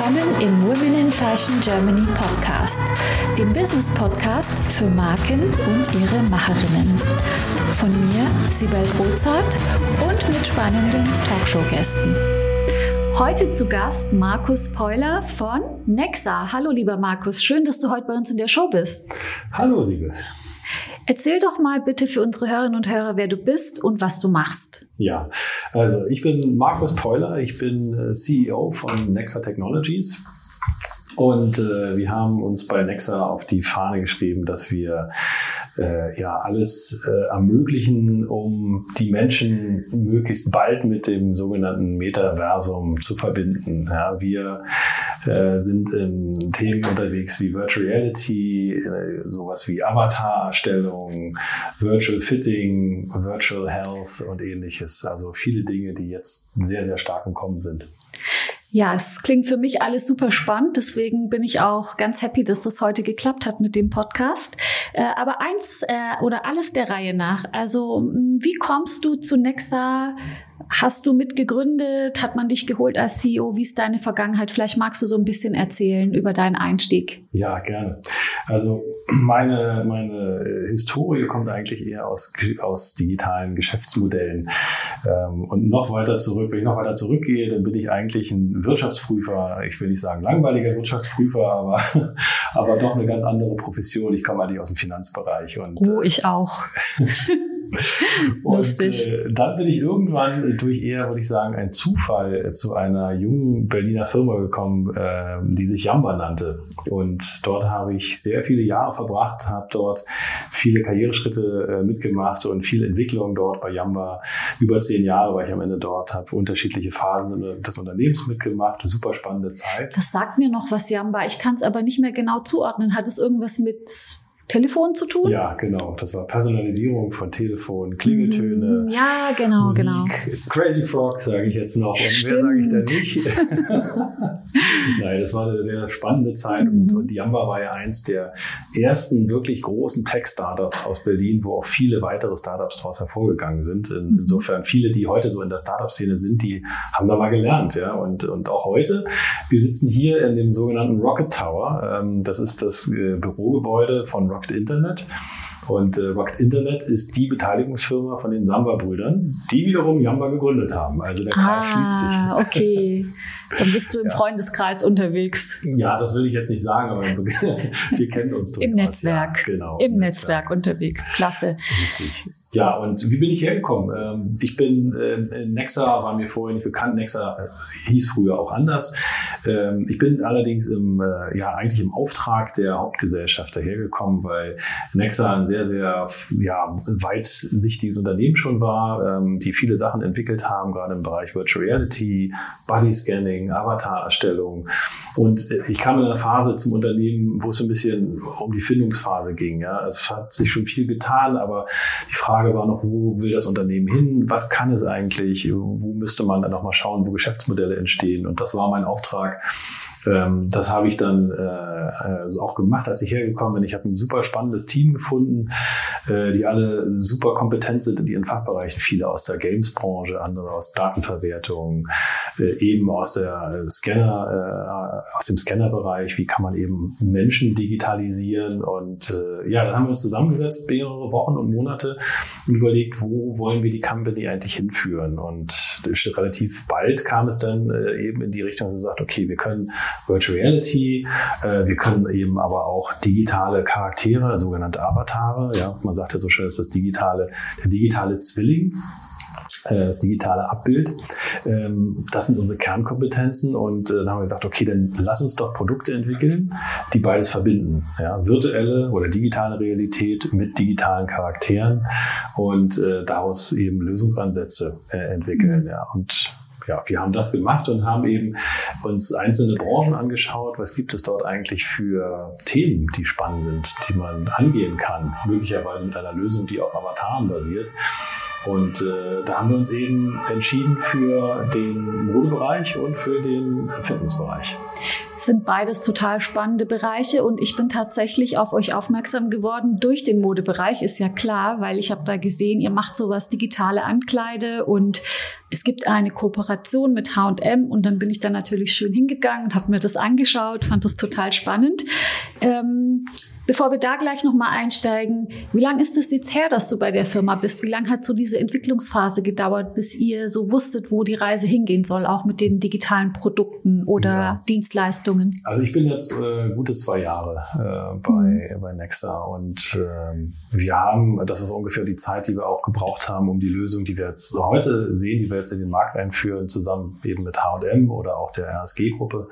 willkommen im Women in Fashion Germany Podcast, dem Business Podcast für Marken und ihre Macherinnen. Von mir, Sibel Rozart und mit spannenden Talkshow-Gästen. Heute zu Gast Markus Peuler von Nexa. Hallo lieber Markus, schön, dass du heute bei uns in der Show bist. Hallo Sibel. Erzähl doch mal bitte für unsere Hörerinnen und Hörer, wer du bist und was du machst. Ja, also ich bin Markus Peuler, ich bin äh, CEO von Nexa Technologies. Und äh, wir haben uns bei Nexa auf die Fahne geschrieben, dass wir äh, ja alles äh, ermöglichen, um die Menschen möglichst bald mit dem sogenannten Metaversum zu verbinden. Ja, wir äh, sind in Themen unterwegs wie Virtual Reality, äh, sowas wie Avatar-Erstellung, Virtual Fitting, Virtual Health und ähnliches. Also viele Dinge, die jetzt sehr, sehr stark im Kommen sind. Ja, es klingt für mich alles super spannend. Deswegen bin ich auch ganz happy, dass das heute geklappt hat mit dem Podcast. Äh, aber eins äh, oder alles der Reihe nach. Also, wie kommst du zu Nexa? Hast du mitgegründet? Hat man dich geholt als CEO? Wie ist deine Vergangenheit? Vielleicht magst du so ein bisschen erzählen über deinen Einstieg. Ja, gerne. Also meine, meine Historie kommt eigentlich eher aus, aus digitalen Geschäftsmodellen. Ähm, und noch weiter zurück, wenn ich noch weiter zurückgehe, dann bin ich eigentlich ein Wirtschaftsprüfer. Ich will nicht sagen langweiliger Wirtschaftsprüfer, aber, aber doch eine ganz andere Profession. Ich komme eigentlich aus dem Finanzbereich. Und, oh, ich auch. und äh, dann bin ich irgendwann durch eher, würde ich sagen, ein Zufall zu einer jungen Berliner Firma gekommen, äh, die sich Jamba nannte. Und dort habe ich sehr viele Jahre verbracht, habe dort viele Karriereschritte äh, mitgemacht und viel Entwicklung dort bei Jamba. Über zehn Jahre war ich am Ende dort, habe unterschiedliche Phasen des Unternehmens mitgemacht. Super spannende Zeit. Das sagt mir noch was, Jamba. Ich kann es aber nicht mehr genau zuordnen. Hat es irgendwas mit Telefon zu tun? Ja, genau. Das war Personalisierung von Telefon, Klingeltöne. Mm, ja, genau, Musik. genau. Crazy Frog sage ich jetzt noch. Und Stimmt. mehr sage ich da nicht. Nein, das war eine sehr spannende Zeit. Mhm. Und Yamba war ja eins der ersten wirklich großen Tech-Startups aus Berlin, wo auch viele weitere Startups daraus hervorgegangen sind. Mhm. insofern viele, die heute so in der Startup-Szene sind, die haben da mal gelernt. Ja? Und, und auch heute, wir sitzen hier in dem sogenannten Rocket Tower. Ähm, das ist das äh, Bürogebäude von Rocket Rocket Internet. Und äh, Rocket Internet ist die Beteiligungsfirma von den Samba-Brüdern, die wiederum Yamba gegründet haben. Also der Kreis ah, schließt sich. okay. Dann bist du im ja. Freundeskreis unterwegs. Ja, das will ich jetzt nicht sagen, aber wir kennen uns durchaus. Im Netzwerk. Ja, genau. Im, Im Netzwerk. Netzwerk unterwegs. Klasse. Richtig. Ja, und wie bin ich hergekommen? Ähm, ich bin, äh, Nexa war mir vorher nicht bekannt. Nexa äh, hieß früher auch anders. Ähm, ich bin allerdings im, äh, ja, eigentlich im Auftrag der Hauptgesellschaft dahergekommen, weil Nexa ein sehr, sehr, ja, weitsichtiges Unternehmen schon war, ähm, die viele Sachen entwickelt haben, gerade im Bereich Virtual Reality, Body Scanning, Avatar-Erstellung. Und ich kam in einer Phase zum Unternehmen, wo es ein bisschen um die Findungsphase ging. Ja, es hat sich schon viel getan, aber die Frage war noch, wo will das Unternehmen hin? Was kann es eigentlich? Wo müsste man dann nochmal schauen, wo Geschäftsmodelle entstehen? Und das war mein Auftrag, ähm, das habe ich dann äh, also auch gemacht, als ich hergekommen bin. Ich habe ein super spannendes Team gefunden, äh, die alle super kompetent sind in ihren Fachbereichen. Viele aus der Games-Branche, andere aus Datenverwertung, äh, eben aus der Scanner, äh, aus dem Scannerbereich. Wie kann man eben Menschen digitalisieren? Und äh, ja, dann haben wir uns zusammengesetzt, mehrere Wochen und Monate und überlegt, wo wollen wir die Company eigentlich hinführen? Und relativ bald kam es dann äh, eben in die Richtung, dass er sagt, okay, wir können Virtual Reality, äh, wir können eben aber auch digitale Charaktere, sogenannte Avatare. Ja, man sagt ja so schön, ist das digitale, der digitale Zwilling äh, das digitale Abbild. Ähm, das sind unsere Kernkompetenzen und äh, dann haben wir gesagt, okay, dann lass uns doch Produkte entwickeln, die beides verbinden. Ja, virtuelle oder digitale Realität mit digitalen Charakteren und daraus eben Lösungsansätze entwickeln. Mhm. Ja, und ja, wir haben das gemacht und haben eben uns einzelne Branchen angeschaut. Was gibt es dort eigentlich für Themen, die spannend sind, die man angehen kann? Möglicherweise mit einer Lösung, die auf Avataren basiert. Und äh, da haben wir uns eben entschieden für den Modebereich und für den Fitnessbereich sind beides total spannende Bereiche und ich bin tatsächlich auf euch aufmerksam geworden durch den Modebereich, ist ja klar, weil ich habe da gesehen, ihr macht sowas digitale Ankleide und es gibt eine Kooperation mit H&M und dann bin ich da natürlich schön hingegangen und habe mir das angeschaut, fand das total spannend. Ähm, Bevor wir da gleich nochmal einsteigen, wie lange ist es jetzt her, dass du bei der Firma bist? Wie lange hat so diese Entwicklungsphase gedauert, bis ihr so wusstet, wo die Reise hingehen soll, auch mit den digitalen Produkten oder ja. Dienstleistungen? Also ich bin jetzt äh, gute zwei Jahre äh, bei, mhm. bei Nexa und äh, wir haben, das ist ungefähr die Zeit, die wir auch gebraucht haben, um die Lösung, die wir jetzt heute sehen, die wir jetzt in den Markt einführen, zusammen eben mit H&M oder auch der RSG-Gruppe,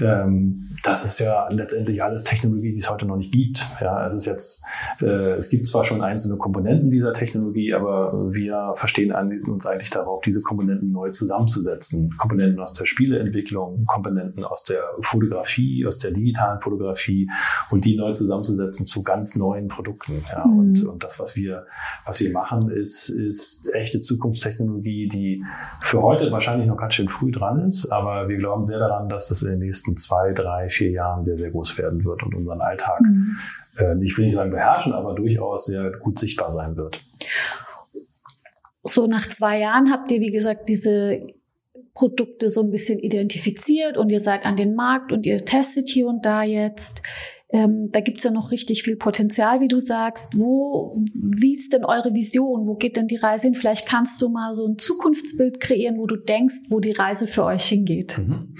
ähm, das ist ja letztendlich alles Technologie, die es heute noch nicht gibt. Ja, es ist jetzt, äh, es gibt zwar schon einzelne Komponenten dieser Technologie, aber wir verstehen uns eigentlich darauf, diese Komponenten neu zusammenzusetzen. Komponenten aus der Spieleentwicklung, Komponenten aus der Fotografie, aus der digitalen Fotografie und die neu zusammenzusetzen zu ganz neuen Produkten. Ja, mhm. und, und das, was wir, was wir machen, ist, ist echte Zukunftstechnologie, die für heute wahrscheinlich noch ganz schön früh dran ist, aber wir glauben sehr daran, dass es in den nächsten nächsten zwei, drei, vier Jahren sehr, sehr groß werden wird und unseren Alltag, mhm. äh, ich will nicht sagen beherrschen, aber durchaus sehr gut sichtbar sein wird. So nach zwei Jahren habt ihr, wie gesagt, diese Produkte so ein bisschen identifiziert und ihr seid an den Markt und ihr testet hier und da jetzt. Ähm, da gibt's ja noch richtig viel Potenzial, wie du sagst. Wo, wie ist denn eure Vision? Wo geht denn die Reise hin? Vielleicht kannst du mal so ein Zukunftsbild kreieren, wo du denkst, wo die Reise für euch hingeht. Mhm.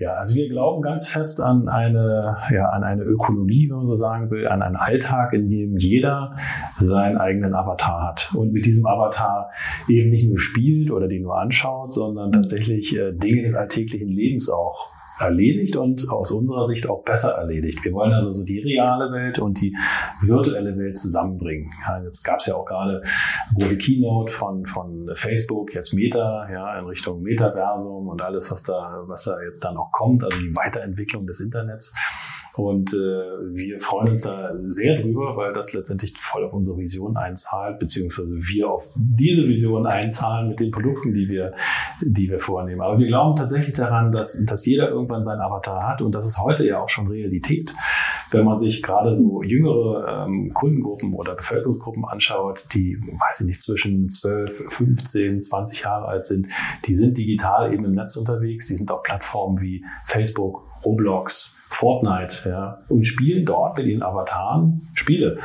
Ja, also wir glauben ganz fest an eine, ja, an eine Ökonomie, wenn man so sagen will, an einen Alltag, in dem jeder seinen eigenen Avatar hat und mit diesem Avatar eben nicht nur spielt oder den nur anschaut, sondern tatsächlich äh, Dinge des alltäglichen Lebens auch erledigt und aus unserer Sicht auch besser erledigt. Wir wollen also so die reale Welt und die virtuelle Welt zusammenbringen. Ja, jetzt gab es ja auch gerade eine große Keynote von, von Facebook, jetzt Meta, ja, in Richtung Metaversum und alles, was da, was da jetzt dann noch kommt, also die Weiterentwicklung des Internets. Und äh, wir freuen uns da sehr drüber, weil das letztendlich voll auf unsere Vision einzahlt, beziehungsweise wir auf diese Vision einzahlen mit den Produkten, die wir, die wir vornehmen. Aber wir glauben tatsächlich daran, dass, dass jeder irgendwann seinen Avatar hat und das ist heute ja auch schon Realität. Wenn man sich gerade so jüngere ähm, Kundengruppen oder Bevölkerungsgruppen anschaut, die, weiß ich nicht, zwischen 12, 15, 20 Jahre alt sind, die sind digital eben im Netz unterwegs, die sind auf Plattformen wie Facebook, Roblox, Fortnite ja, und spielen dort mit ihren Avataren Spiele.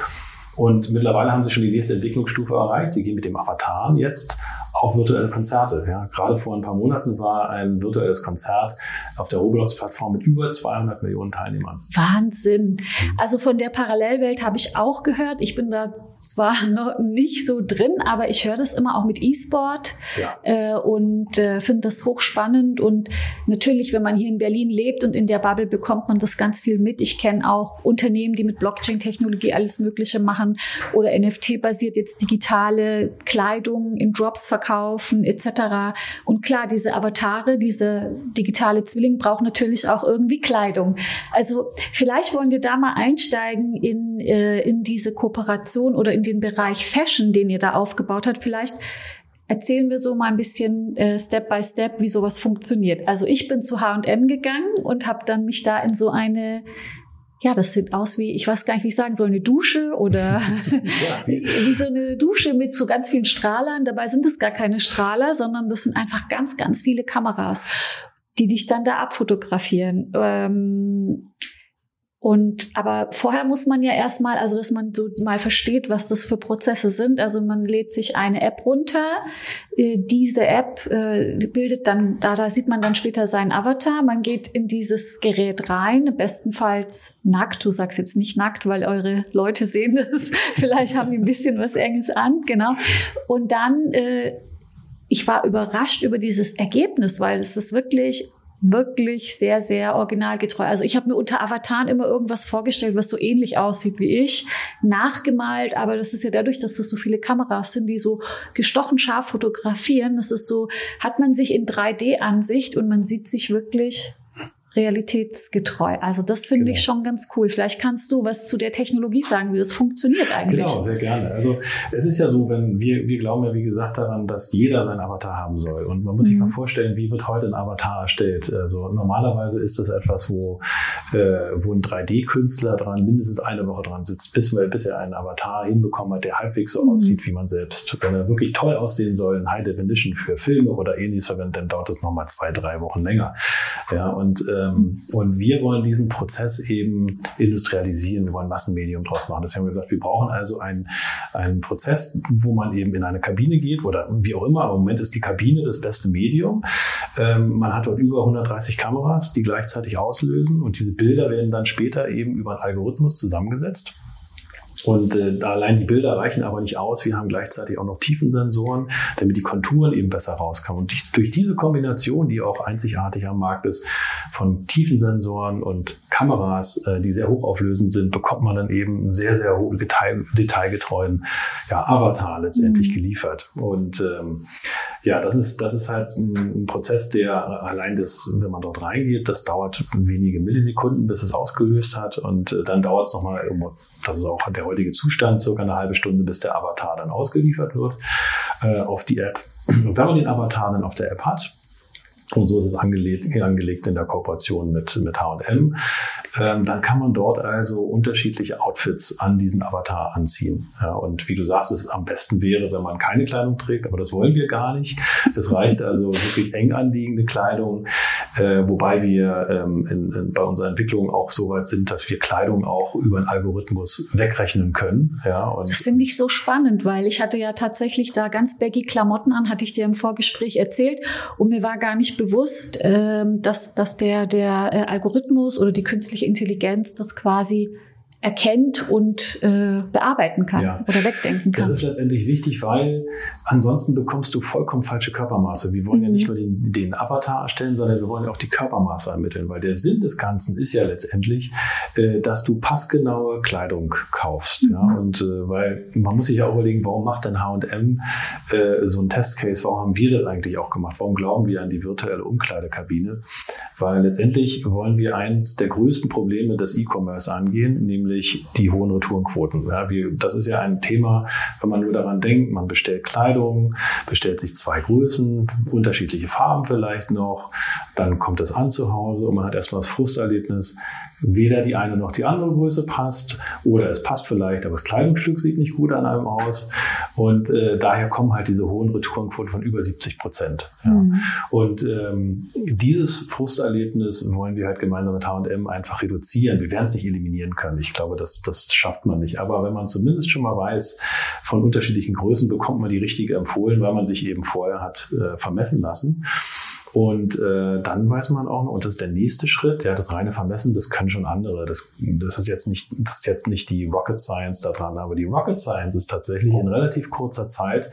Und mittlerweile haben sie schon die nächste Entwicklungsstufe erreicht. Sie gehen mit dem Avatar jetzt auch virtuelle Konzerte. Ja. Gerade vor ein paar Monaten war ein virtuelles Konzert auf der Roblox-Plattform mit über 200 Millionen Teilnehmern. Wahnsinn. Also von der Parallelwelt habe ich auch gehört. Ich bin da zwar noch nicht so drin, aber ich höre das immer auch mit E-Sport ja. äh, und äh, finde das hochspannend. Und natürlich, wenn man hier in Berlin lebt und in der Bubble, bekommt man das ganz viel mit. Ich kenne auch Unternehmen, die mit Blockchain-Technologie alles Mögliche machen oder NFT-basiert jetzt digitale Kleidung in Drops verkaufen verkaufen etc. Und klar, diese Avatare, diese digitale Zwilling braucht natürlich auch irgendwie Kleidung. Also vielleicht wollen wir da mal einsteigen in, äh, in diese Kooperation oder in den Bereich Fashion, den ihr da aufgebaut habt. Vielleicht erzählen wir so mal ein bisschen äh, Step by Step, wie sowas funktioniert. Also ich bin zu H&M gegangen und habe dann mich da in so eine ja, das sieht aus wie, ich weiß gar nicht, wie ich sagen soll, eine Dusche oder wie so eine Dusche mit so ganz vielen Strahlern. Dabei sind es gar keine Strahler, sondern das sind einfach ganz, ganz viele Kameras, die dich dann da abfotografieren. Ähm, und aber vorher muss man ja erstmal, also dass man so mal versteht, was das für Prozesse sind. Also man lädt sich eine App runter. Äh, diese App äh, bildet dann, da, da sieht man dann später seinen Avatar. Man geht in dieses Gerät rein, bestenfalls nackt. Du sagst jetzt nicht nackt, weil eure Leute sehen das. Vielleicht haben die ein bisschen was Enges an, genau. Und dann äh, ich war überrascht über dieses Ergebnis, weil es ist wirklich wirklich sehr, sehr originalgetreu. Also ich habe mir unter Avataren immer irgendwas vorgestellt, was so ähnlich aussieht wie ich, nachgemalt, aber das ist ja dadurch, dass das so viele Kameras sind, die so gestochen scharf fotografieren, das ist so, hat man sich in 3D-Ansicht und man sieht sich wirklich realitätsgetreu. Also das finde genau. ich schon ganz cool. Vielleicht kannst du was zu der Technologie sagen, wie das funktioniert eigentlich. Genau, sehr gerne. Also es ist ja so, wenn wir, wir glauben ja, wie gesagt, daran, dass jeder seinen Avatar haben soll. Und man muss mhm. sich mal vorstellen, wie wird heute ein Avatar erstellt? Also normalerweise ist das etwas, wo, äh, wo ein 3D-Künstler dran mindestens eine Woche dran sitzt, bis, bis er einen Avatar hinbekommen hat, der halbwegs so mhm. aussieht, wie man selbst. Wenn er wirklich toll aussehen soll, in High Definition für Filme oder ähnliches verwendet, dann dauert das nochmal zwei, drei Wochen länger. Ja, und äh, und wir wollen diesen Prozess eben industrialisieren. Wir wollen Massenmedium draus machen. Das haben wir gesagt. Wir brauchen also einen, einen Prozess, wo man eben in eine Kabine geht oder wie auch immer. Im Moment ist die Kabine das beste Medium. Ähm, man hat dort über 130 Kameras, die gleichzeitig auslösen und diese Bilder werden dann später eben über einen Algorithmus zusammengesetzt. Und äh, allein die Bilder reichen aber nicht aus. Wir haben gleichzeitig auch noch Tiefensensoren, damit die Konturen eben besser rauskommen. Und dies, durch diese Kombination, die auch einzigartig am Markt ist, von Tiefensensoren und Kameras, äh, die sehr hochauflösend sind, bekommt man dann eben einen sehr, sehr hohen Detail, detailgetreuen ja, Avatar letztendlich mhm. geliefert. Und ähm, ja, das ist, das ist halt ein, ein Prozess, der allein das, wenn man dort reingeht, das dauert wenige Millisekunden, bis es ausgelöst hat. Und äh, dann dauert es nochmal, das ist auch der heutige Zustand, circa eine halbe Stunde, bis der Avatar dann ausgeliefert wird äh, auf die App. Und wenn man den Avatar dann auf der App hat, und so ist es angelegt, angelegt in der Kooperation mit, mit H&M. Ähm, dann kann man dort also unterschiedliche Outfits an diesen Avatar anziehen. Ja, und wie du sagst, es am besten wäre, wenn man keine Kleidung trägt, aber das wollen wir gar nicht. Es reicht also wirklich eng anliegende Kleidung, äh, wobei wir ähm, in, in, bei unserer Entwicklung auch so weit sind, dass wir Kleidung auch über einen Algorithmus wegrechnen können. Ja, und das finde ich so spannend, weil ich hatte ja tatsächlich da ganz baggy Klamotten an, hatte ich dir im Vorgespräch erzählt und mir war gar nicht bewusst, ähm, dass, dass der, der äh, Algorithmus oder die künstliche Intelligenz das quasi erkennt und äh, bearbeiten kann ja. oder wegdenken kann. Das ist letztendlich wichtig, weil ansonsten bekommst du vollkommen falsche Körpermaße. Wir wollen mhm. ja nicht nur den, den, Avatar erstellen, sondern wir wollen ja auch die Körpermaße ermitteln, weil der Sinn des Ganzen ist ja letztendlich, äh, dass du passgenaue Kleidung kaufst. Mhm. Ja? Und äh, weil man muss sich ja auch überlegen, warum macht denn H&M so ein Testcase? Warum haben wir das eigentlich auch gemacht? Warum glauben wir an die virtuelle Umkleidekabine? Weil letztendlich wollen wir eins der größten Probleme des E-Commerce angehen, nämlich nämlich die hohen Retourenquoten. Ja, wie, das ist ja ein Thema, wenn man nur daran denkt, man bestellt Kleidung, bestellt sich zwei Größen, unterschiedliche Farben vielleicht noch, dann kommt es an zu Hause und man hat erstmal das Frusterlebnis, weder die eine noch die andere Größe passt oder es passt vielleicht, aber das Kleidungsstück sieht nicht gut an einem aus und äh, daher kommen halt diese hohen Retourenquoten von über 70 Prozent. Ja. Mhm. Und ähm, dieses Frusterlebnis wollen wir halt gemeinsam mit H&M einfach reduzieren. Wir werden es nicht eliminieren können. Ich glaube, das, das schafft man nicht. Aber wenn man zumindest schon mal weiß, von unterschiedlichen Größen bekommt man die richtige empfohlen, weil man sich eben vorher hat äh, vermessen lassen. Und äh, dann weiß man auch noch, und das ist der nächste Schritt, ja, das reine Vermessen, das können schon andere. Das, das ist jetzt nicht, das ist jetzt nicht die Rocket Science da dran, aber die Rocket Science ist tatsächlich in relativ kurzer Zeit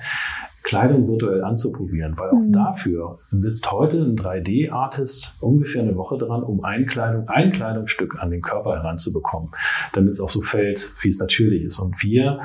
Kleidung virtuell anzuprobieren, weil auch mhm. dafür sitzt heute ein 3D-Artist ungefähr eine Woche dran, um ein, Kleidung, ein Kleidungsstück an den Körper heranzubekommen, damit es auch so fällt, wie es natürlich ist. Und wir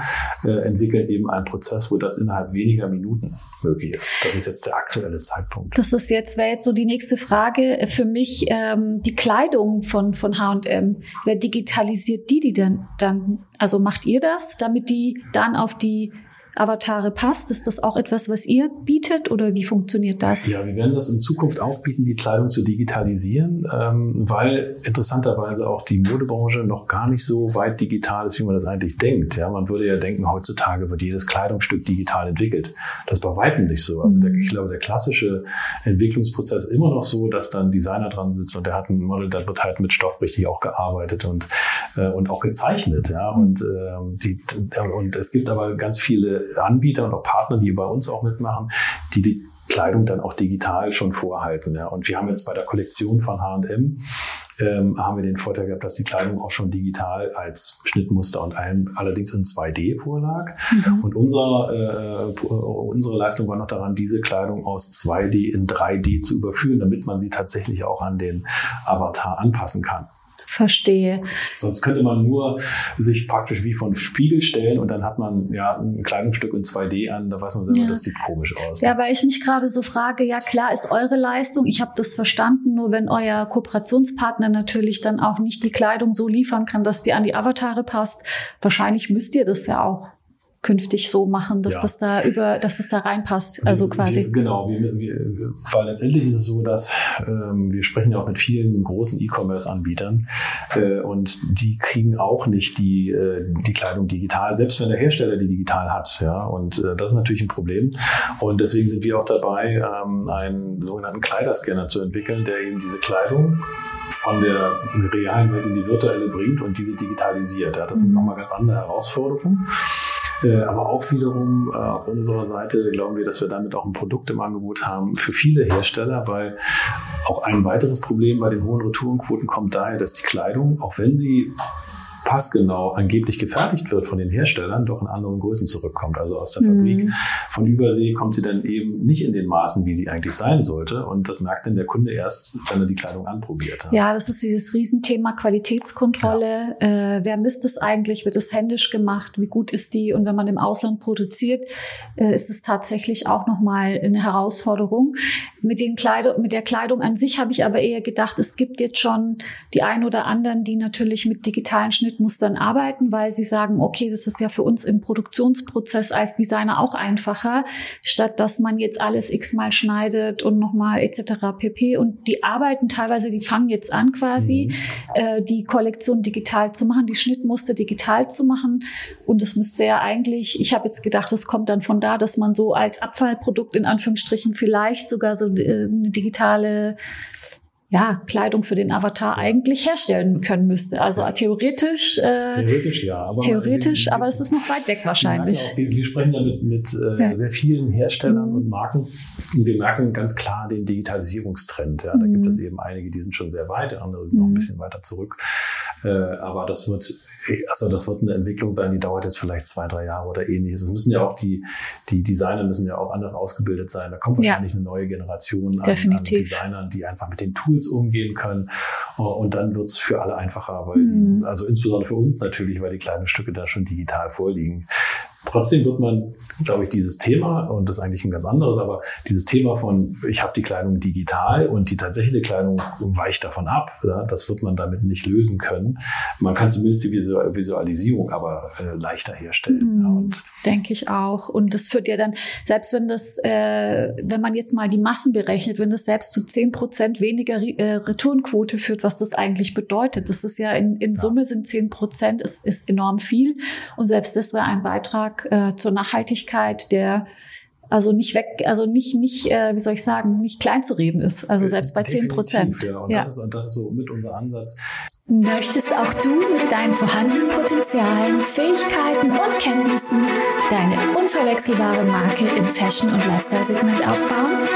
äh, entwickeln eben einen Prozess, wo das innerhalb weniger Minuten möglich ist. Das ist jetzt der aktuelle Zeitpunkt. Das ist jetzt, wäre jetzt so die nächste Frage für mich, ähm, die Kleidung von, von H&M. Wer digitalisiert die, die denn dann, also macht ihr das, damit die dann auf die Avatare passt. Ist das auch etwas, was ihr bietet oder wie funktioniert das? Ja, wir werden das in Zukunft auch bieten, die Kleidung zu digitalisieren, ähm, weil interessanterweise auch die Modebranche noch gar nicht so weit digital ist, wie man das eigentlich denkt. Ja, man würde ja denken, heutzutage wird jedes Kleidungsstück digital entwickelt. Das ist bei weitem nicht so. Also der, mhm. ich glaube, der klassische Entwicklungsprozess ist immer noch so, dass dann Designer dran sitzt und der hat ein Model, da wird halt mit Stoff richtig auch gearbeitet und, äh, und auch gezeichnet. Ja, und, äh, die, und es gibt aber ganz viele Anbieter und auch Partner, die bei uns auch mitmachen, die die Kleidung dann auch digital schon vorhalten. Ja. Und wir haben jetzt bei der Kollektion von H&M ähm, haben wir den Vorteil gehabt, dass die Kleidung auch schon digital als Schnittmuster und allem allerdings in 2D vorlag. Mhm. Und unser, äh, unsere Leistung war noch daran, diese Kleidung aus 2D in 3D zu überführen, damit man sie tatsächlich auch an den Avatar anpassen kann. Verstehe. Sonst könnte man nur sich praktisch wie von Spiegel stellen und dann hat man ja ein Kleidungsstück in 2D an, da weiß man selber, ja. das sieht komisch aus. Ja, weil ich mich gerade so frage, ja klar ist eure Leistung, ich habe das verstanden, nur wenn euer Kooperationspartner natürlich dann auch nicht die Kleidung so liefern kann, dass die an die Avatare passt, wahrscheinlich müsst ihr das ja auch künftig so machen, dass ja. das da über, dass das da reinpasst, also quasi. Wir, genau, wir, wir, weil letztendlich ist es so, dass ähm, wir sprechen ja auch mit vielen großen E-Commerce-Anbietern äh, und die kriegen auch nicht die, äh, die Kleidung digital, selbst wenn der Hersteller die digital hat. Ja, und äh, das ist natürlich ein Problem. Und deswegen sind wir auch dabei, ähm, einen sogenannten Kleiderscanner zu entwickeln, der eben diese Kleidung von der realen Welt in die virtuelle bringt und diese digitalisiert. Ja, das sind mhm. nochmal ganz andere Herausforderungen. Äh, aber auch wiederum äh, auf unserer Seite glauben wir, dass wir damit auch ein Produkt im Angebot haben für viele Hersteller, weil auch ein weiteres Problem bei den hohen Retourenquoten kommt daher, dass die Kleidung, auch wenn sie passgenau angeblich gefertigt wird von den Herstellern, doch in anderen Größen zurückkommt. Also aus der mhm. Fabrik von Übersee kommt sie dann eben nicht in den Maßen, wie sie eigentlich sein sollte. Und das merkt dann der Kunde erst, wenn er die Kleidung anprobiert. Ja, das ist dieses Riesenthema Qualitätskontrolle. Ja. Äh, wer misst es eigentlich? Wird es händisch gemacht? Wie gut ist die? Und wenn man im Ausland produziert, äh, ist es tatsächlich auch nochmal eine Herausforderung. Mit, den Kleidung, mit der Kleidung an sich habe ich aber eher gedacht, es gibt jetzt schon die ein oder anderen, die natürlich mit digitalen Schnittmustern arbeiten, weil sie sagen, okay, das ist ja für uns im Produktionsprozess als Designer auch einfacher, statt dass man jetzt alles x-mal schneidet und nochmal etc. pp. Und die arbeiten teilweise, die fangen jetzt an quasi, mhm. äh, die Kollektion digital zu machen, die Schnittmuster digital zu machen. Und das müsste ja eigentlich, ich habe jetzt gedacht, das kommt dann von da, dass man so als Abfallprodukt in Anführungsstrichen vielleicht sogar so äh, eine digitale ja, Kleidung für den Avatar eigentlich herstellen können müsste. Also theoretisch. Äh, theoretisch ja. Aber theoretisch, aber es ist noch weit weg wahrscheinlich. Auch, wir, wir, sprechen ja mit, mit äh, ja. sehr vielen Herstellern mhm. und Marken. Und wir merken ganz klar den Digitalisierungstrend. Ja, da mhm. gibt es eben einige, die sind schon sehr weit, andere sind mhm. noch ein mhm. bisschen weiter zurück. Äh, aber das wird, also das wird eine Entwicklung sein, die dauert jetzt vielleicht zwei, drei Jahre oder ähnliches. Es müssen ja auch die, die Designer müssen ja auch anders ausgebildet sein. Da kommt wahrscheinlich eine neue Generation an, an Designern, die einfach mit den Tools Tools umgehen können. Und dann wird es für alle einfacher, weil mhm. die, also insbesondere für uns natürlich, weil die kleinen Stücke da schon digital vorliegen. Trotzdem wird man, glaube ich, dieses Thema, und das ist eigentlich ein ganz anderes, aber dieses Thema von, ich habe die Kleidung digital und die tatsächliche Kleidung weicht davon ab, ja, das wird man damit nicht lösen können. Man kann zumindest die Visualisierung aber äh, leichter herstellen. Mhm, ja, Denke ich auch. Und das führt ja dann, selbst wenn das, äh, wenn man jetzt mal die Massen berechnet, wenn das selbst zu zehn Prozent weniger äh, Retourenquote führt, was das eigentlich bedeutet. Das ist ja in, in Summe sind zehn Prozent, ist, ist enorm viel. Und selbst das wäre ein Beitrag, äh, zur Nachhaltigkeit, der also nicht weg, also nicht, nicht, äh, wie soll ich sagen, nicht klein zu reden ist. Also selbst bei zehn Prozent. Ja, und, ja. Das ist, das ist so mit unser Ansatz. Möchtest auch du mit deinen vorhandenen Potenzialen, Fähigkeiten und Kenntnissen deine unverwechselbare Marke im Fashion- und Lifestyle-Segment aufbauen?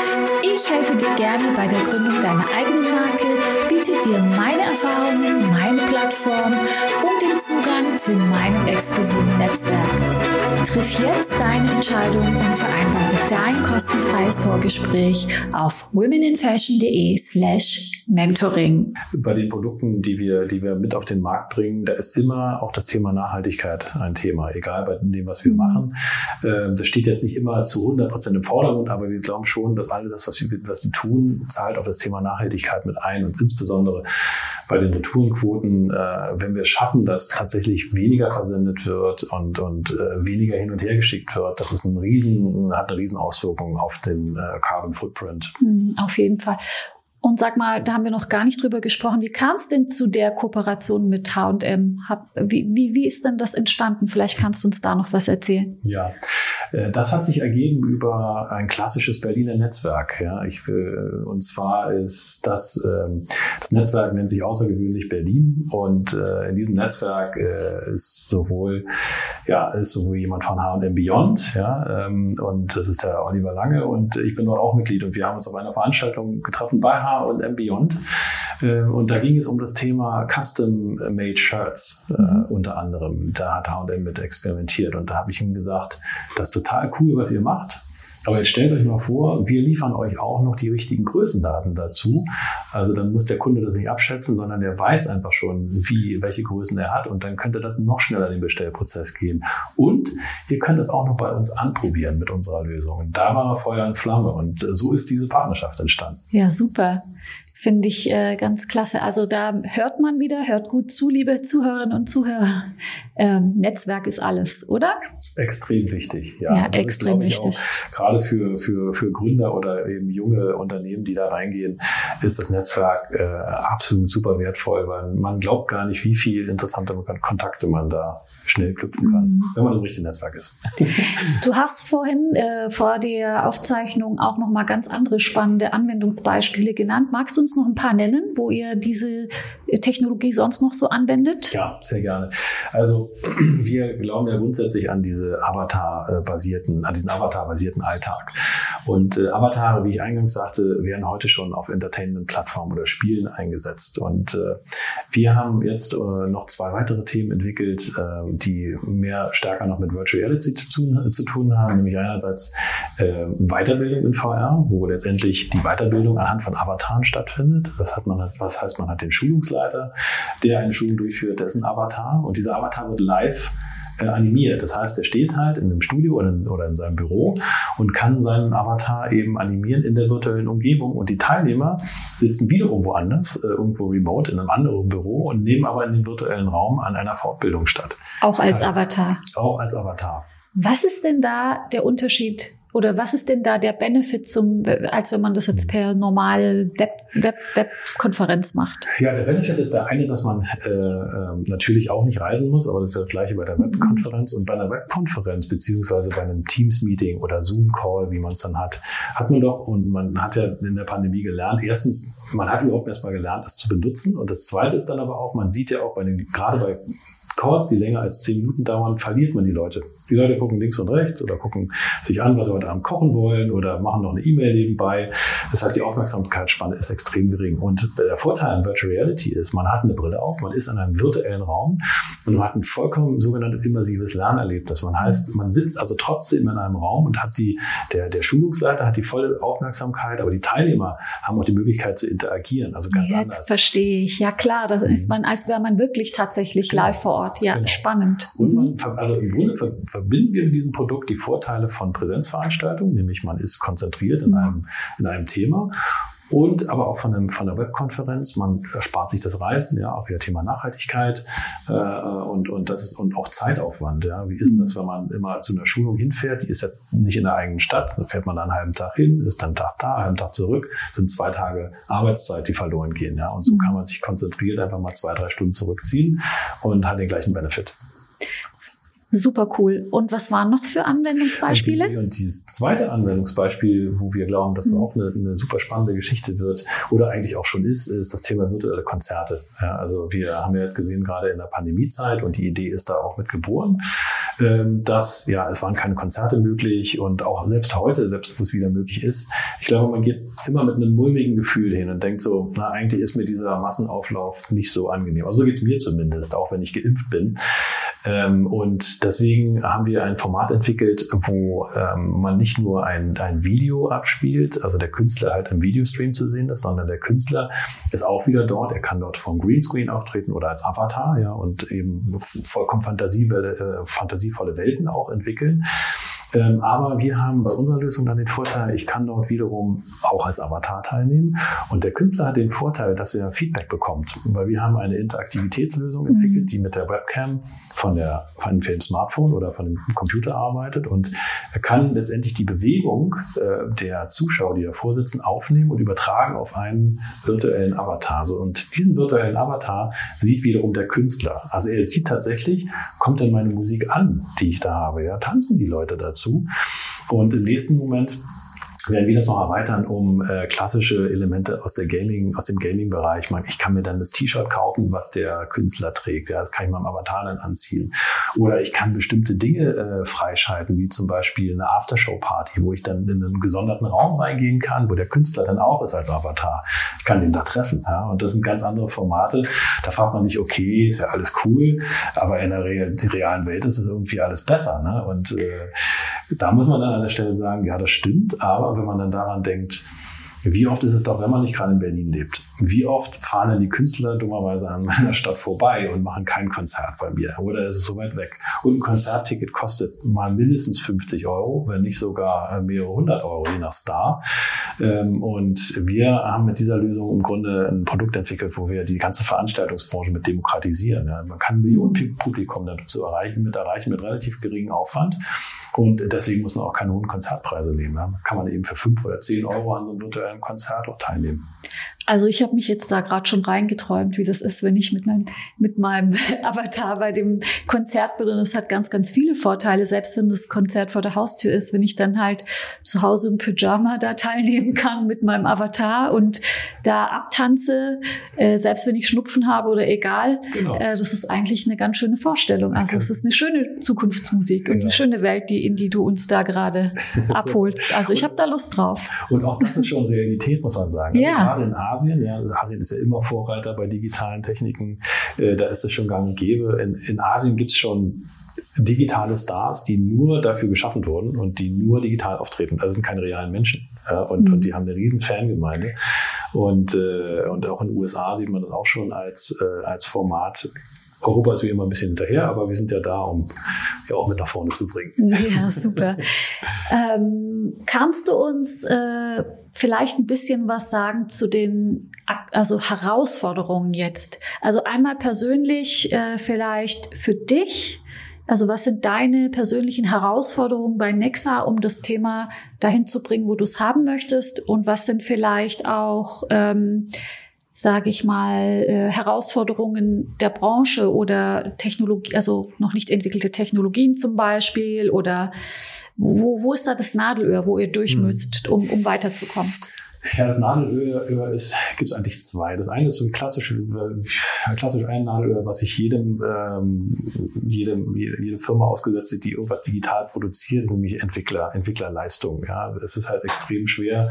Ich helfe dir gerne bei der Gründung deiner eigenen Marke, biete dir meine Erfahrungen, meine Plattform und den Zugang zu meinem exklusiven Netzwerk. Triff jetzt deine Entscheidung und vereinbare dein kostenfreies Vorgespräch auf womeninfashion.de slash mentoring. Bei den Produkten, die wir, die wir mit auf den Markt bringen, da ist immer auch das Thema Nachhaltigkeit ein Thema, egal bei dem, was wir mhm. machen. Ähm, das steht jetzt nicht immer zu 100 Prozent im Vordergrund, aber wir glauben schon, dass alles das, was wir, was wir tun, zahlt auf das Thema Nachhaltigkeit mit ein und insbesondere bei den Retourenquoten, äh, wenn wir es schaffen, dass tatsächlich weniger versendet wird und, und äh, weniger hin und her geschickt wird, das ist ein riesen, hat eine riesen Auswirkung auf den äh, Carbon Footprint. Mhm, auf jeden Fall. Und sag mal, da haben wir noch gar nicht drüber gesprochen. Wie kam es denn zu der Kooperation mit H&M? Wie, wie, wie ist denn das entstanden? Vielleicht kannst du uns da noch was erzählen. Ja, das hat sich ergeben über ein klassisches Berliner Netzwerk. Ja, ich, und zwar ist das, ähm, das Netzwerk nennt sich außergewöhnlich Berlin und äh, in diesem Netzwerk äh, ist sowohl, ja, ist sowohl jemand von H&M Beyond, ja, ähm, und das ist der Oliver Lange und ich bin dort auch Mitglied und wir haben uns auf einer Veranstaltung getroffen bei H und M Beyond. Äh, und da ging es um das Thema Custom-Made Shirts äh, mhm. unter anderem. Da hat H&M mit experimentiert und da habe ich ihm gesagt, das ist total cool, was ihr macht. Aber jetzt stellt euch mal vor, wir liefern euch auch noch die richtigen Größendaten dazu. Also dann muss der Kunde das nicht abschätzen, sondern der weiß einfach schon, wie, welche Größen er hat und dann könnte das noch schneller in den Bestellprozess gehen. Und ihr könnt es auch noch bei uns anprobieren mit unserer Lösung. Und da war Feuer in Flamme und so ist diese Partnerschaft entstanden. Ja, super. Finde ich äh, ganz klasse. Also da hört man wieder, hört gut zu, liebe Zuhörerinnen und Zuhörer. Ähm, Netzwerk ist alles, oder? Extrem wichtig, ja. Ja, extrem ist, wichtig. Auch, gerade für, für, für Gründer oder eben junge Unternehmen, die da reingehen, ist das Netzwerk äh, absolut super wertvoll, weil man glaubt gar nicht, wie viel interessante Kontakte man da schnell knüpfen kann, mhm. wenn man im richtigen Netzwerk ist. Du hast vorhin äh, vor der Aufzeichnung auch noch mal ganz andere spannende Anwendungsbeispiele genannt. Magst du uns noch ein paar nennen, wo ihr diese Technologie sonst noch so anwendet? Ja, sehr gerne. Also wir glauben ja grundsätzlich an diese Avatar-basierten, an diesen Avatar-basierten Alltag. Und äh, Avatare, wie ich eingangs sagte, werden heute schon auf Entertainment-Plattformen oder Spielen eingesetzt. Und äh, wir haben jetzt äh, noch zwei weitere Themen entwickelt, äh, die mehr stärker noch mit Virtual Reality zu tun, zu tun haben, nämlich einerseits äh, Weiterbildung in VR, wo letztendlich die Weiterbildung anhand von Avataren stattfindet. Das hat man, was heißt, man hat den Schulungsleiter, der eine Schulung durchführt, der ist ein Avatar und dieser Avatar wird live äh, animiert. Das heißt, er steht halt in einem Studio oder in, oder in seinem Büro und kann seinen Avatar eben animieren in der virtuellen Umgebung. Und die Teilnehmer sitzen wiederum woanders, äh, irgendwo remote in einem anderen Büro und nehmen aber in dem virtuellen Raum an einer Fortbildung statt. Auch als Avatar. Auch als Avatar. Was ist denn da der Unterschied oder was ist denn da der Benefit zum, als wenn man das jetzt per normal Web, Web, Webkonferenz macht? Ja, der Benefit ist der eine, dass man äh, äh, natürlich auch nicht reisen muss, aber das ist ja das gleiche bei der Webkonferenz. Und bei einer Webkonferenz beziehungsweise bei einem Teams-Meeting oder Zoom-Call, wie man es dann hat, hat man doch, und man hat ja in der Pandemie gelernt, erstens, man hat überhaupt erst mal gelernt, es zu benutzen. Und das zweite ist dann aber auch, man sieht ja auch bei den, gerade bei Calls, die länger als zehn Minuten dauern, verliert man die Leute. Die Leute gucken links und rechts oder gucken sich an, was sie heute Abend kochen wollen oder machen noch eine E-Mail nebenbei. Das heißt, die Aufmerksamkeitsspanne ist extrem gering. Und der Vorteil an Virtual Reality ist, man hat eine Brille auf, man ist in einem virtuellen Raum und man hat ein vollkommen sogenanntes immersives Lernerlebnis. Man heißt, man sitzt also trotzdem in einem Raum und hat die, der, der Schulungsleiter hat die volle Aufmerksamkeit, aber die Teilnehmer haben auch die Möglichkeit zu interagieren. Also ganz Jetzt anders. Jetzt verstehe ich. Ja klar, da ist mhm. man, als wäre man wirklich tatsächlich genau. live vor Ort. Ja, genau. spannend. Und man, also im Grunde verbinden wir mit diesem Produkt die Vorteile von Präsenzveranstaltungen, nämlich man ist konzentriert in einem, in einem Thema und aber auch von, einem, von der Webkonferenz. Man spart sich das Reisen, ja, auch wieder Thema Nachhaltigkeit äh, und, und das ist und auch Zeitaufwand. Ja. Wie ist denn das, wenn man immer zu einer Schulung hinfährt? Die ist jetzt nicht in der eigenen Stadt, da fährt man dann einen halben Tag hin, ist dann einen Tag da, einen halben Tag zurück, sind zwei Tage Arbeitszeit, die verloren gehen. Ja. Und so mhm. kann man sich konzentriert einfach mal zwei, drei Stunden zurückziehen und hat den gleichen Benefit. Super cool. Und was waren noch für Anwendungsbeispiele? Und, die, und dieses zweite Anwendungsbeispiel, wo wir glauben, dass mhm. auch eine, eine, super spannende Geschichte wird oder eigentlich auch schon ist, ist das Thema virtuelle Konzerte. Ja, also wir haben ja gesehen, gerade in der Pandemiezeit und die Idee ist da auch mit geboren, ähm, dass ja, es waren keine Konzerte möglich und auch selbst heute, selbst wo es wieder möglich ist, ich glaube, man geht immer mit einem mulmigen Gefühl hin und denkt so, na, eigentlich ist mir dieser Massenauflauf nicht so angenehm. Also so geht's mir zumindest, auch wenn ich geimpft bin. Ähm, und deswegen haben wir ein Format entwickelt, wo ähm, man nicht nur ein, ein Video abspielt, also der Künstler halt im Videostream zu sehen ist, sondern der Künstler ist auch wieder dort. Er kann dort vom Greenscreen auftreten oder als Avatar, ja, und eben vollkommen fantasievolle, äh, fantasievolle Welten auch entwickeln. Ähm, aber wir haben bei unserer Lösung dann den Vorteil, ich kann dort wiederum auch als Avatar teilnehmen. Und der Künstler hat den Vorteil, dass er Feedback bekommt, weil wir haben eine Interaktivitätslösung mhm. entwickelt, die mit der Webcam von der von dem Smartphone oder von dem Computer arbeitet und er kann letztendlich die Bewegung äh, der Zuschauer, die davor sitzen, aufnehmen und übertragen auf einen virtuellen Avatar. So, und diesen virtuellen Avatar sieht wiederum der Künstler. Also er sieht tatsächlich, kommt denn meine Musik an, die ich da habe? Ja, tanzen die Leute dazu? Dazu. Und im nächsten Moment werden wir das noch erweitern um äh, klassische Elemente aus der Gaming, aus dem Gaming-Bereich. Ich kann mir dann das T-Shirt kaufen, was der Künstler trägt. Ja, das kann ich meinem Avatar dann anziehen. Oder ich kann bestimmte Dinge äh, freischalten, wie zum Beispiel eine Aftershow-Party, wo ich dann in einen gesonderten Raum reingehen kann, wo der Künstler dann auch ist als Avatar. Ich kann den da treffen. Ja, und das sind ganz andere Formate. Da fragt man sich, okay, ist ja alles cool, aber in der realen Welt ist es irgendwie alles besser. Ne? Und äh, da muss man dann an der Stelle sagen, ja, das stimmt, aber wenn man dann daran denkt, wie oft ist es doch, wenn man nicht gerade in Berlin lebt? Wie oft fahren dann die Künstler dummerweise an meiner Stadt vorbei und machen kein Konzert bei mir? Oder ist es so weit weg? Und ein Konzertticket kostet mal mindestens 50 Euro, wenn nicht sogar äh, mehrere hundert Euro, je nach Star. Ähm, und wir haben mit dieser Lösung im Grunde ein Produkt entwickelt, wo wir die ganze Veranstaltungsbranche mit demokratisieren. Man kann Millionen Publikum damit zu erreichen, mit erreichen mit relativ geringem Aufwand. Und deswegen muss man auch keine hohen Konzertpreise nehmen. Ja. Kann man eben für fünf oder zehn Euro an so einem virtuellen Konzert auch teilnehmen. Also ich habe mich jetzt da gerade schon reingeträumt, wie das ist, wenn ich mit, mein, mit meinem Avatar bei dem Konzert bin. Und es hat ganz, ganz viele Vorteile, selbst wenn das Konzert vor der Haustür ist, wenn ich dann halt zu Hause im Pyjama da teilnehmen kann mit meinem Avatar und da abtanze, äh, selbst wenn ich Schnupfen habe oder egal. Genau. Äh, das ist eigentlich eine ganz schöne Vorstellung. Also es ist eine schöne Zukunftsmusik und ja. eine schöne Welt, die, in die du uns da gerade abholst. Also ich habe da Lust drauf. Und auch das ist schon Realität, muss man sagen. Also ja. gerade in Asien. Ja, also Asien ist ja immer Vorreiter bei digitalen Techniken. Äh, da ist es schon gang und gäbe. In, in Asien gibt es schon digitale Stars, die nur dafür geschaffen wurden und die nur digital auftreten. Also sind keine realen Menschen. Ja, und, mhm. und die haben eine riesen Fangemeinde. Und, äh, und auch in den USA sieht man das auch schon als, äh, als Format Europa ist wie immer ein bisschen hinterher, aber wir sind ja da, um ja auch mit nach vorne zu bringen. Ja, super. ähm, kannst du uns äh, vielleicht ein bisschen was sagen zu den also Herausforderungen jetzt? Also einmal persönlich äh, vielleicht für dich. Also was sind deine persönlichen Herausforderungen bei Nexa, um das Thema dahin zu bringen, wo du es haben möchtest? Und was sind vielleicht auch ähm, sage ich mal, äh, Herausforderungen der Branche oder Technologie, also noch nicht entwickelte Technologien zum Beispiel oder wo, wo ist da das Nadelöhr, wo ihr durchmüsst, hm. um, um weiterzukommen? Ja, das Nadelöhr ist, gibt es eigentlich zwei. Das eine ist so ein klassisches, äh, klassisch ein Nadelöhr, was sich jedem, ähm, jedem, jede, jede Firma ausgesetzt hat, die irgendwas digital produziert, ist nämlich Entwickler, Entwicklerleistung. Ja, es ist halt extrem schwer,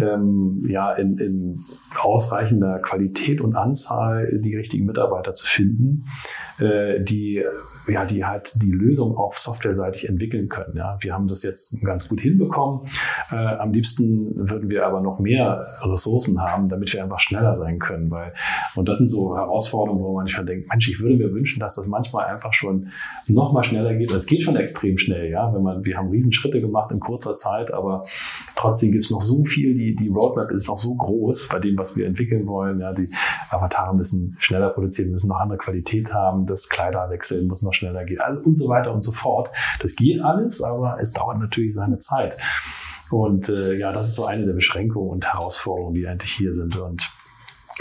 ähm, ja, in, in ausreichender Qualität und Anzahl die richtigen Mitarbeiter zu finden, äh, die ja, die halt die Lösung auch softwareseitig entwickeln können. Ja, wir haben das jetzt ganz gut hinbekommen. Äh, am liebsten würden wir aber noch mehr Ressourcen haben, damit wir einfach schneller sein können, weil und das sind so Herausforderungen, wo man schon denkt, Mensch, ich würde mir wünschen, dass das manchmal einfach schon noch mal schneller geht. Es geht schon extrem schnell, ja, wenn man wir haben Riesenschritte gemacht in kurzer Zeit, aber trotzdem gibt es noch so viel. Die die Roadmap ist auch so groß bei dem, was wir entwickeln wollen. Ja, die Avatare müssen schneller produzieren, müssen noch andere Qualität haben, das Kleiderwechseln muss noch schneller geht also und so weiter und so fort. Das geht alles, aber es dauert natürlich seine Zeit. Und äh, ja, das ist so eine der Beschränkungen und Herausforderungen, die eigentlich hier sind. Und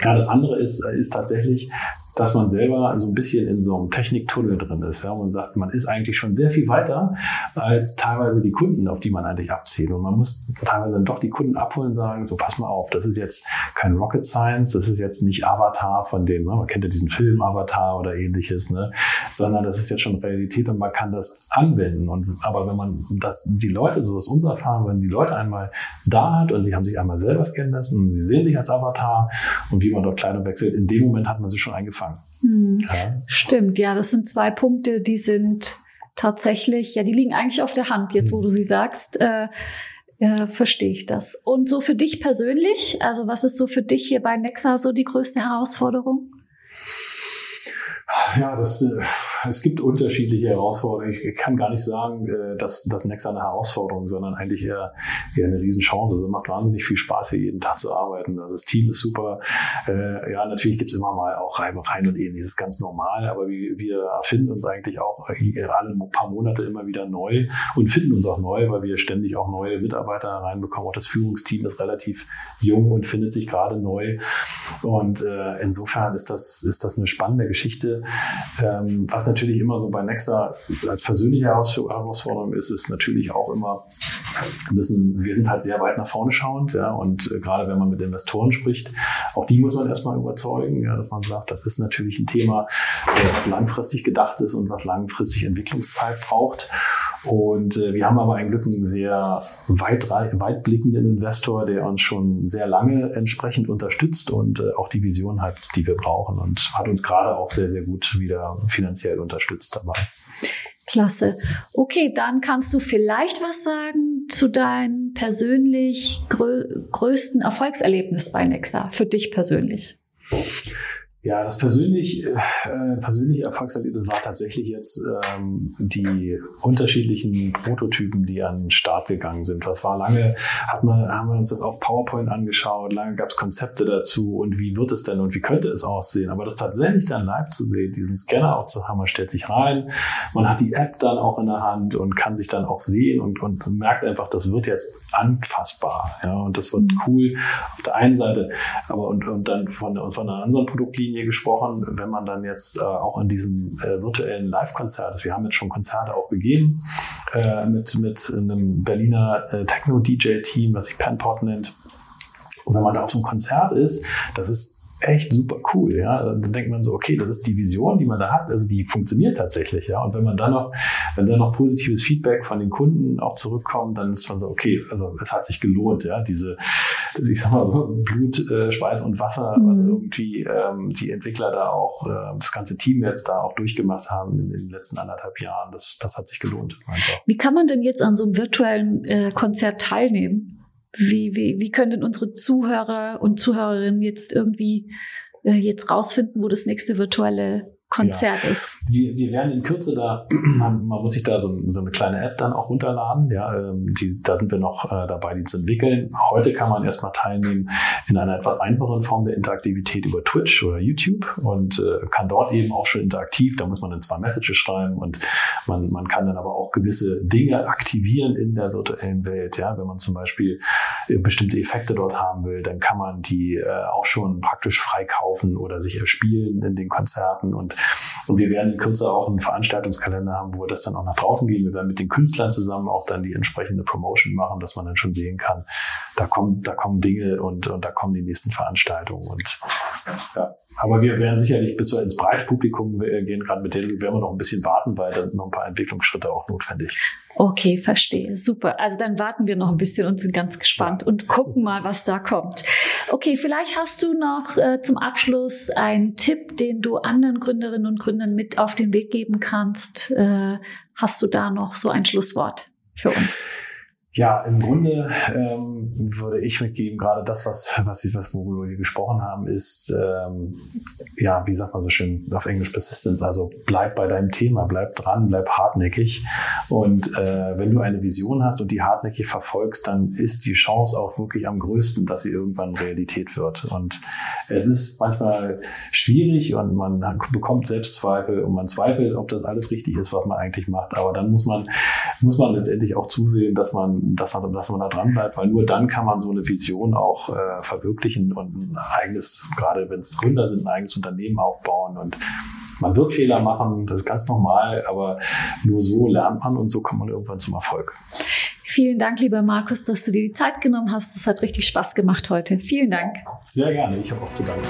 ja, das andere ist, ist tatsächlich, dass man selber so ein bisschen in so einem Techniktunnel drin ist. Ja, man sagt, man ist eigentlich schon sehr viel weiter als teilweise die Kunden, auf die man eigentlich abzielt. Und man muss teilweise dann doch die Kunden abholen und sagen, so pass mal auf, das ist jetzt kein Rocket Science, das ist jetzt nicht Avatar von dem, ne? man kennt ja diesen Film Avatar oder ähnliches, ne? sondern das ist jetzt schon Realität und man kann das anwenden. Und aber wenn man das, die Leute, so ist unser Erfahrung, wenn die Leute einmal da hat und sie haben sich einmal selber scannen lassen und sie sehen sich als Avatar und wie man dort Kleidung wechselt, in dem Moment hat man sich schon eingefangen angefangen. Hm. Ja. Stimmt, ja, das sind zwei Punkte, die sind tatsächlich, ja, die liegen eigentlich auf der Hand, jetzt wo hm. du sie sagst. Äh, äh, verstehe ich das. Und so für dich persönlich, also was ist so für dich hier bei Nexa so die größte Herausforderung? Ja, das, äh, es gibt unterschiedliche Herausforderungen. Ich kann gar nicht sagen, äh, dass, dass Nexa eine Herausforderung, sondern eigentlich eher, eher eine Riesenchance. Also macht wahnsinnig viel Spaß, hier jeden Tag zu arbeiten. Also das Team ist super. Äh, ja, natürlich gibt es immer mal auch Reibereien und ähnliches, ganz normal, aber wir, wir erfinden uns eigentlich auch alle paar Monate immer wieder neu und finden uns auch neu, weil wir ständig auch neue Mitarbeiter reinbekommen. Auch das Führungsteam ist relativ jung und findet sich gerade neu. Und insofern ist das, ist das eine spannende Geschichte. Ähm, was natürlich immer so bei Nexa als persönliche Herausforderung ist, ist natürlich auch immer, müssen, wir sind halt sehr weit nach vorne schauend, ja, und äh, gerade wenn man mit Investoren spricht, auch die muss man erstmal überzeugen, ja, dass man sagt, das ist natürlich ein Thema, äh, was langfristig gedacht ist und was langfristig Entwicklungszeit braucht. Und äh, wir haben aber ein Glück einen sehr weit, weitblickenden Investor, der uns schon sehr lange entsprechend unterstützt und äh, auch die Vision hat, die wir brauchen und hat uns gerade auch sehr, sehr gut wieder finanziell unterstützt dabei. Klasse. Okay, dann kannst du vielleicht was sagen zu deinem persönlich grö größten Erfolgserlebnis bei Nexa, für dich persönlich. Ja, das persönlich, äh, persönliche Erfolgserlebnis war tatsächlich jetzt ähm, die unterschiedlichen Prototypen, die an den Start gegangen sind. Das war lange, hat man, haben wir uns das auf PowerPoint angeschaut, lange gab es Konzepte dazu und wie wird es denn und wie könnte es aussehen. Aber das tatsächlich dann live zu sehen, diesen Scanner auch zu haben, man stellt sich rein, man hat die App dann auch in der Hand und kann sich dann auch sehen und, und merkt einfach, das wird jetzt anfassbar. Ja, und das wird mhm. cool auf der einen Seite, aber und, und dann von, von einer anderen Produktlinie Richtlinie gesprochen, wenn man dann jetzt äh, auch in diesem äh, virtuellen Live-Konzert ist. Wir haben jetzt schon Konzerte auch gegeben äh, mit, mit einem Berliner äh, Techno-DJ-Team, was sich Penpot nennt. Und wenn man da auf so einem Konzert ist, das ist echt super cool, ja. Dann denkt man so, okay, das ist die Vision, die man da hat, also die funktioniert tatsächlich, ja. Und wenn man dann noch, wenn dann noch positives Feedback von den Kunden auch zurückkommt, dann ist man so, okay, also es hat sich gelohnt, ja. Diese, ich sag mal so, Blut, äh, Schweiß und Wasser, mhm. also irgendwie ähm, die Entwickler da auch, äh, das ganze Team jetzt da auch durchgemacht haben in, in den letzten anderthalb Jahren, das, das hat sich gelohnt. Einfach. Wie kann man denn jetzt an so einem virtuellen äh, Konzert teilnehmen? Wie, wie, wie können denn unsere Zuhörer und Zuhörerinnen jetzt irgendwie äh, jetzt rausfinden, wo das nächste virtuelle Konzert ja. ist. Wir, wir werden in Kürze da, man, muss sich da so, so, eine kleine App dann auch runterladen. Ja, ähm, die, da sind wir noch äh, dabei, die zu entwickeln. Heute kann man erstmal teilnehmen in einer etwas einfacheren Form der Interaktivität über Twitch oder YouTube und äh, kann dort eben auch schon interaktiv, da muss man dann zwei Messages schreiben und man, man kann dann aber auch gewisse Dinge aktivieren in der virtuellen Welt. Ja, wenn man zum Beispiel äh, bestimmte Effekte dort haben will, dann kann man die äh, auch schon praktisch freikaufen oder sich erspielen in den Konzerten und und wir werden in Kürze auch einen Veranstaltungskalender haben, wo wir das dann auch nach draußen gehen. Wir werden mit den Künstlern zusammen auch dann die entsprechende Promotion machen, dass man dann schon sehen kann, da kommen, da kommen Dinge und, und da kommen die nächsten Veranstaltungen. Und ja, aber wir werden sicherlich, bis wir ins breite Publikum gehen, gerade mit denen werden wir noch ein bisschen warten, weil da sind noch ein paar Entwicklungsschritte auch notwendig. Okay, verstehe. Super. Also dann warten wir noch ein bisschen und sind ganz gespannt und gucken mal, was da kommt. Okay, vielleicht hast du noch äh, zum Abschluss einen Tipp, den du anderen Gründerinnen und Gründern mit auf den Weg geben kannst. Äh, hast du da noch so ein Schlusswort für uns? Ja, im Grunde ähm, würde ich mitgeben, gerade das, was, was, was worüber wir gesprochen haben, ist, ähm, ja, wie sagt man so schön auf Englisch Persistence, also bleib bei deinem Thema, bleib dran, bleib hartnäckig. Und äh, wenn du eine Vision hast und die hartnäckig verfolgst, dann ist die Chance auch wirklich am größten, dass sie irgendwann Realität wird. Und es ist manchmal schwierig und man bekommt Selbstzweifel und man zweifelt, ob das alles richtig ist, was man eigentlich macht. Aber dann muss man, muss man letztendlich auch zusehen, dass man dass, dass man da dran bleibt, weil nur dann kann man so eine Vision auch äh, verwirklichen und ein eigenes, gerade wenn es Gründer sind, ein eigenes Unternehmen aufbauen und man wird Fehler machen, das ist ganz normal, aber nur so lernt man und so kommt man irgendwann zum Erfolg. Vielen Dank, lieber Markus, dass du dir die Zeit genommen hast. Das hat richtig Spaß gemacht heute. Vielen Dank. Sehr gerne. Ich habe auch zu danken.